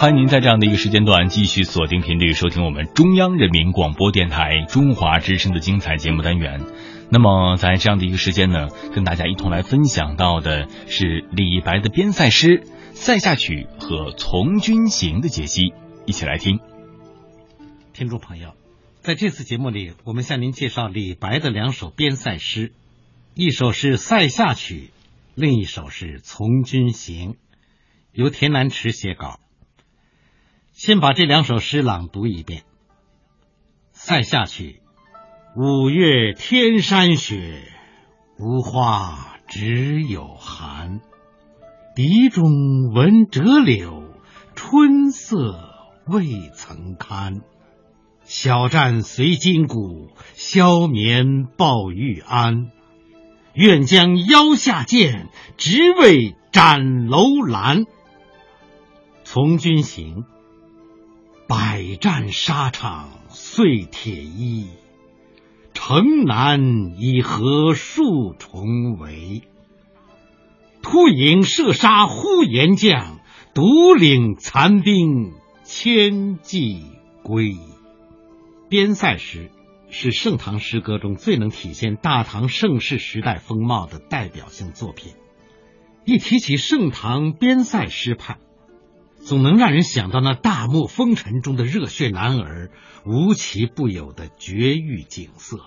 欢迎您在这样的一个时间段继续锁定频率收听我们中央人民广播电台中华之声的精彩节目单元。那么在这样的一个时间呢，跟大家一同来分享到的是李白的边塞诗《塞下曲》和《从军行》的解析，一起来听。听众朋友，在这次节目里，我们向您介绍李白的两首边塞诗，一首是《塞下曲》，另一首是《从军行》，由田南池写稿。先把这两首诗朗读一遍，《塞下曲》：五月天山雪，无花只有寒。笛中闻折柳，春色未曾堪。小战随金鼓，消眠抱玉鞍。愿将腰下剑，直为斩楼兰。从军行。百战沙场碎铁衣，城南已合数重围。突营射杀呼延将，独领残兵千骑归。边塞诗是盛唐诗歌中最能体现大唐盛世时代风貌的代表性作品。一提起盛唐边塞诗派，总能让人想到那大漠风尘中的热血男儿无奇不有的绝域景色，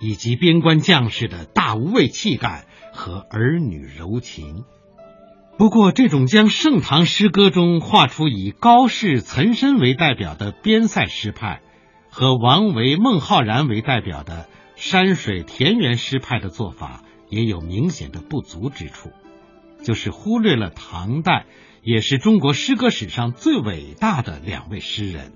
以及边关将士的大无畏气概和儿女柔情。不过，这种将盛唐诗歌中画出以高适、岑参为代表的边塞诗派，和王维、孟浩然为代表的山水田园诗派的做法，也有明显的不足之处，就是忽略了唐代。也是中国诗歌史上最伟大的两位诗人，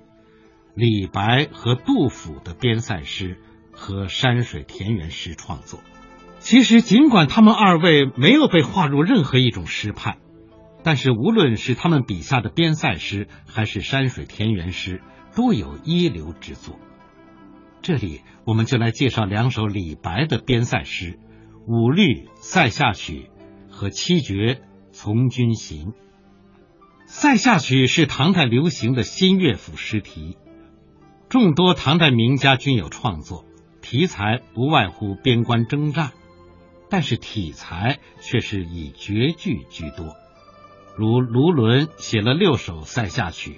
李白和杜甫的边塞诗和山水田园诗创作。其实，尽管他们二位没有被划入任何一种诗派，但是无论是他们笔下的边塞诗还是山水田园诗，都有一流之作。这里，我们就来介绍两首李白的边塞诗：《五律塞下曲》和《七绝从军行》。《塞下曲》是唐代流行的新乐府诗题，众多唐代名家均有创作，题材不外乎边关征战，但是体裁却是以绝句居多。如卢纶写了六首《塞下曲》，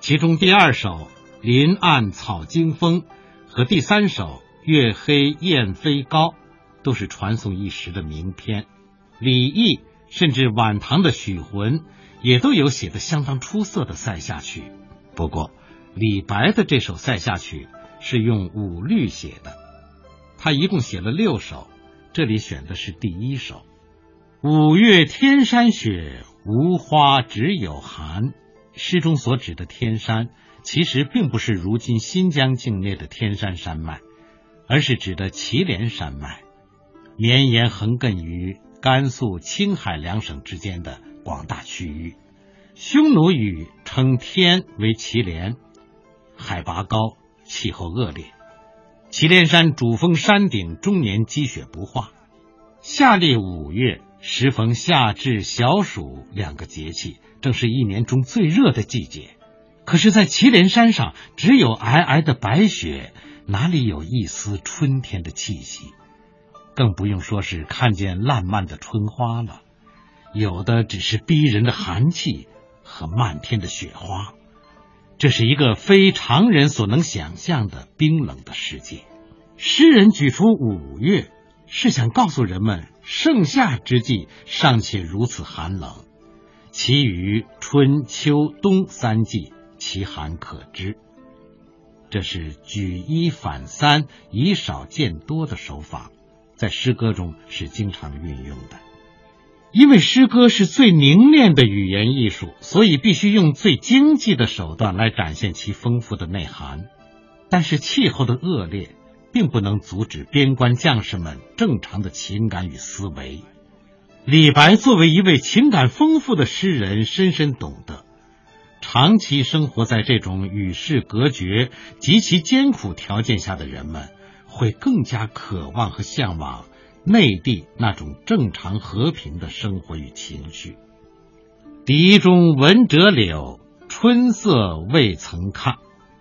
其中第二首《林暗草惊风》和第三首《月黑雁飞高》都是传颂一时的名篇。李益甚至晚唐的许浑。也都有写的相当出色的《塞下曲》，不过李白的这首《塞下曲》是用五律写的，他一共写了六首，这里选的是第一首。五月天山雪，无花只有寒。诗中所指的天山，其实并不是如今新疆境内的天山山脉，而是指的祁连山脉，绵延横亘于甘肃、青海两省之间的。广大区域，匈奴语称天为祁连，海拔高，气候恶劣。祁连山主峰山顶终年积雪不化。夏历五月，时逢夏至、小暑两个节气，正是一年中最热的季节。可是，在祁连山上，只有皑皑的白雪，哪里有一丝春天的气息？更不用说是看见烂漫的春花了。有的只是逼人的寒气和漫天的雪花，这是一个非常人所能想象的冰冷的世界。诗人举出五月，是想告诉人们，盛夏之际尚且如此寒冷，其余春秋冬三季，其寒可知。这是举一反三、以少见多的手法，在诗歌中是经常运用的。因为诗歌是最凝练的语言艺术，所以必须用最经济的手段来展现其丰富的内涵。但是气候的恶劣，并不能阻止边关将士们正常的情感与思维。李白作为一位情感丰富的诗人，深深懂得，长期生活在这种与世隔绝、极其艰苦条件下的人们，会更加渴望和向往。内地那种正常和平的生活与情绪。笛中闻折柳，春色未曾看。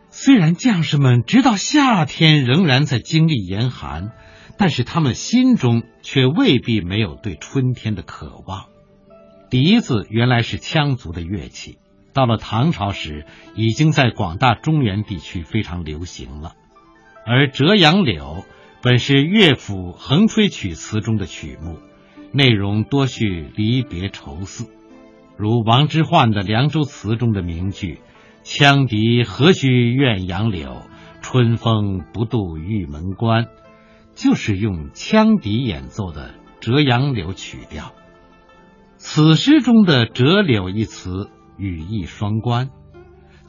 虽然将士们直到夏天仍然在经历严寒，但是他们心中却未必没有对春天的渴望。笛子原来是羌族的乐器，到了唐朝时，已经在广大中原地区非常流行了。而《折杨柳》本是乐府横吹曲词中的曲目，内容多叙离别愁思，如王之涣的《凉州词》中的名句。羌笛何须怨杨柳，春风不度玉门关，就是用羌笛演奏的《折杨柳》曲调。此诗中的“折柳”一词，语义双关。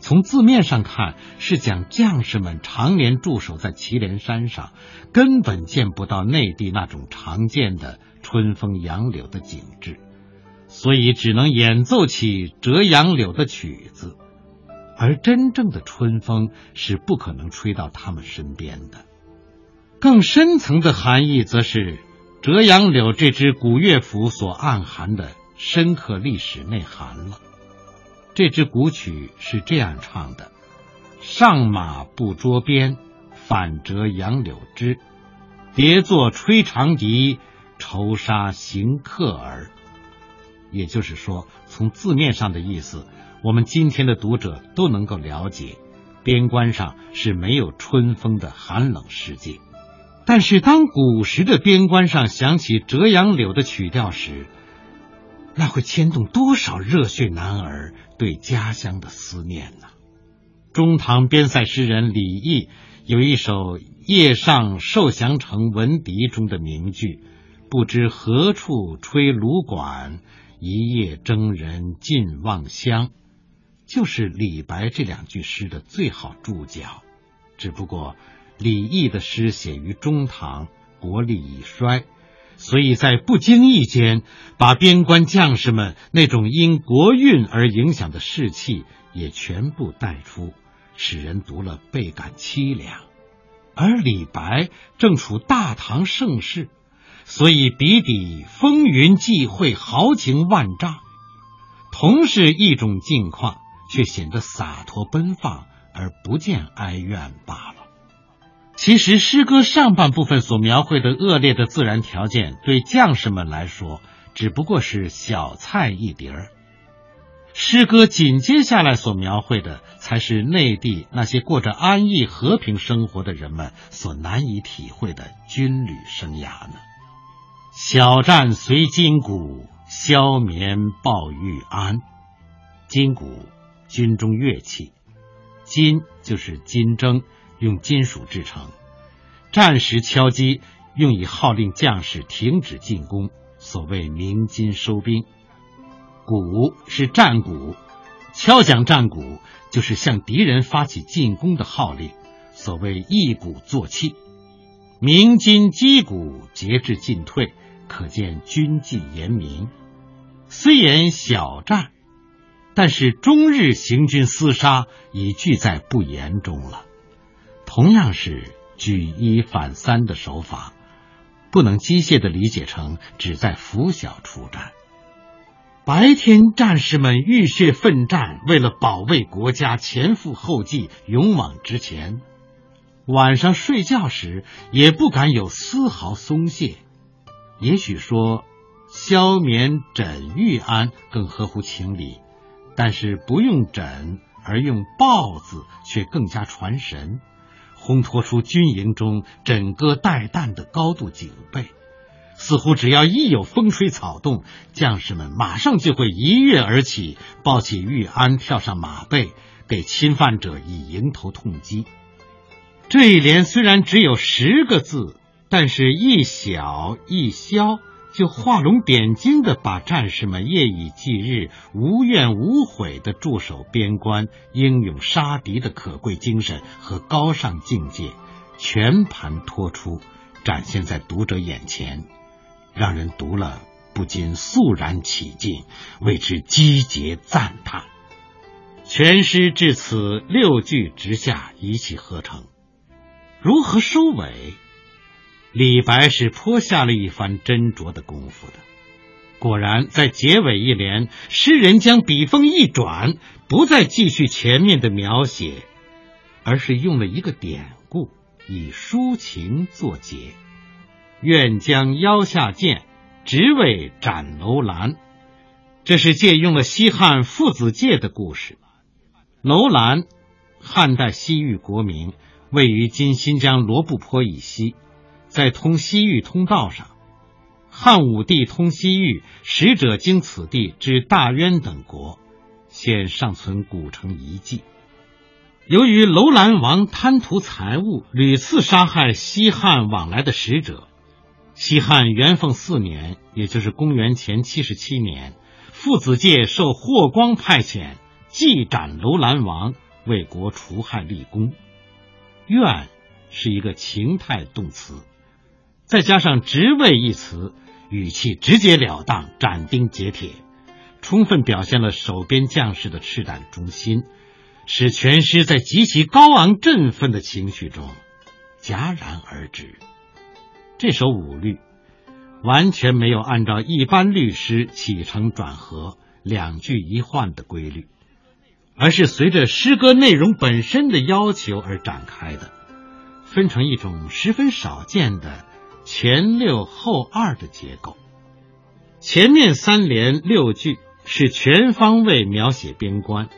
从字面上看，是讲将士们常年驻守在祁连山上，根本见不到内地那种常见的春风杨柳的景致，所以只能演奏起《折杨柳》的曲子。而真正的春风是不可能吹到他们身边的。更深层的含义，则是《折杨柳》这支古乐府所暗含的深刻历史内涵了。这支古曲是这样唱的：“上马不捉鞭，反折杨柳枝。叠坐吹长笛，愁杀行客儿。”也就是说，从字面上的意思。我们今天的读者都能够了解，边关上是没有春风的寒冷世界。但是，当古时的边关上响起《折杨柳》的曲调时，那会牵动多少热血男儿对家乡的思念呢？中唐边塞诗人李益有一首《夜上受降城闻笛》中的名句：“不知何处吹芦管，一夜征人尽望乡。”就是李白这两句诗的最好注脚，只不过李益的诗写于中唐，国力已衰，所以在不经意间把边关将士们那种因国运而影响的士气也全部带出，使人读了倍感凄凉。而李白正处大唐盛世，所以笔底风云际会，豪情万丈，同是一种境况。却显得洒脱奔放，而不见哀怨罢。其实，诗歌上半部分所描绘的恶劣的自然条件，对将士们来说只不过是小菜一碟儿。诗歌紧接下来所描绘的，才是内地那些过着安逸和平生活的人们所难以体会的军旅生涯呢。小战随金鼓，消眠报玉安。金鼓。军中乐器，金就是金筝，用金属制成；战时敲击，用以号令将士停止进攻，所谓鸣金收兵。鼓是战鼓，敲响战鼓就是向敌人发起进攻的号令，所谓一鼓作气。鸣金击鼓，节制进退，可见军纪严明。虽言小战。但是，中日行军厮杀已俱在不言中了。同样是举一反三的手法，不能机械的理解成只在拂晓出战。白天，战士们浴血奋战，为了保卫国家，前赴后继，勇往直前；晚上睡觉时，也不敢有丝毫松懈。也许说，消眠枕玉安更合乎情理。但是不用枕而用抱字，却更加传神，烘托出军营中枕戈待旦的高度警备。似乎只要一有风吹草动，将士们马上就会一跃而起，抱起玉安，跳上马背，给侵犯者以迎头痛击。这一联虽然只有十个字，但是一小一消。就画龙点睛的把战士们夜以继日、无怨无悔的驻守边关、英勇杀敌的可贵精神和高尚境界全盘托出，展现在读者眼前，让人读了不禁肃然起敬，为之击节赞叹。全诗至此六句直下，一气呵成，如何收尾？李白是颇下了一番斟酌的功夫的。果然，在结尾一联，诗人将笔锋一转，不再继续前面的描写，而是用了一个典故，以抒情作结。愿将腰下剑，直为斩楼兰。这是借用了西汉父子戒的故事。楼兰，汉代西域国名，位于今新疆罗布泊以西，在通西域通道上。汉武帝通西域，使者经此地至大渊等国，现尚存古城遗迹。由于楼兰王贪图财物，屡次杀害西汉往来的使者。西汉元凤四年，也就是公元前七十七年。父子界受霍光派遣，祭斩楼兰王，为国除害立功。愿是一个情态动词，再加上职位一词，语气直截了当，斩钉截铁，充分表现了守边将士的赤胆忠心，使全诗在极其高昂振奋的情绪中戛然而止。这首五律。完全没有按照一般律诗起承转合、两句一换的规律，而是随着诗歌内容本身的要求而展开的，分成一种十分少见的前六后二的结构。前面三联六句是全方位描写边关。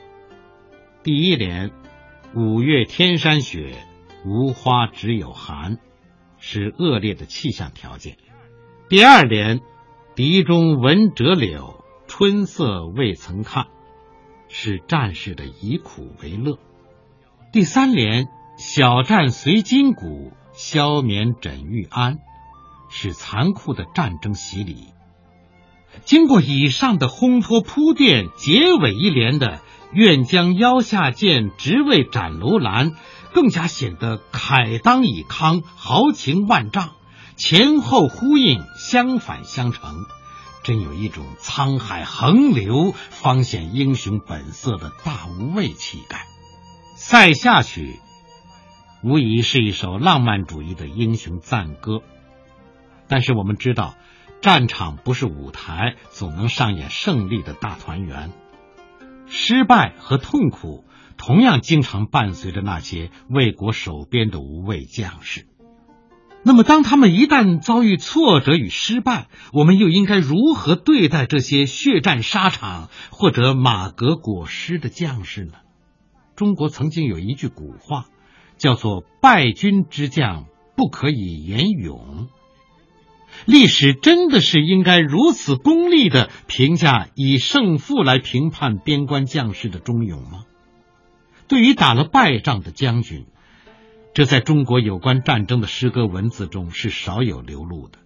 第一联“五月天山雪，无花只有寒”，是恶劣的气象条件。第二联“笛中闻折柳，春色未曾看”，是战士的以苦为乐。第三联“小战随金鼓，消眠枕玉安”，是残酷的战争洗礼。经过以上的烘托铺垫，结尾一联的“愿将腰下剑，直为斩楼兰”，更加显得慨当以慷，豪情万丈。前后呼应，相反相成，真有一种沧海横流方显英雄本色的大无畏气概。《塞下曲》无疑是一首浪漫主义的英雄赞歌，但是我们知道，战场不是舞台，总能上演胜利的大团圆。失败和痛苦同样经常伴随着那些为国守边的无畏将士。那么，当他们一旦遭遇挫折与失败，我们又应该如何对待这些血战沙场或者马革裹尸的将士呢？中国曾经有一句古话，叫做“败军之将不可以言勇”。历史真的是应该如此功利的评价以胜负来评判边关将士的忠勇吗？对于打了败仗的将军。这在中国有关战争的诗歌文字中是少有流露的。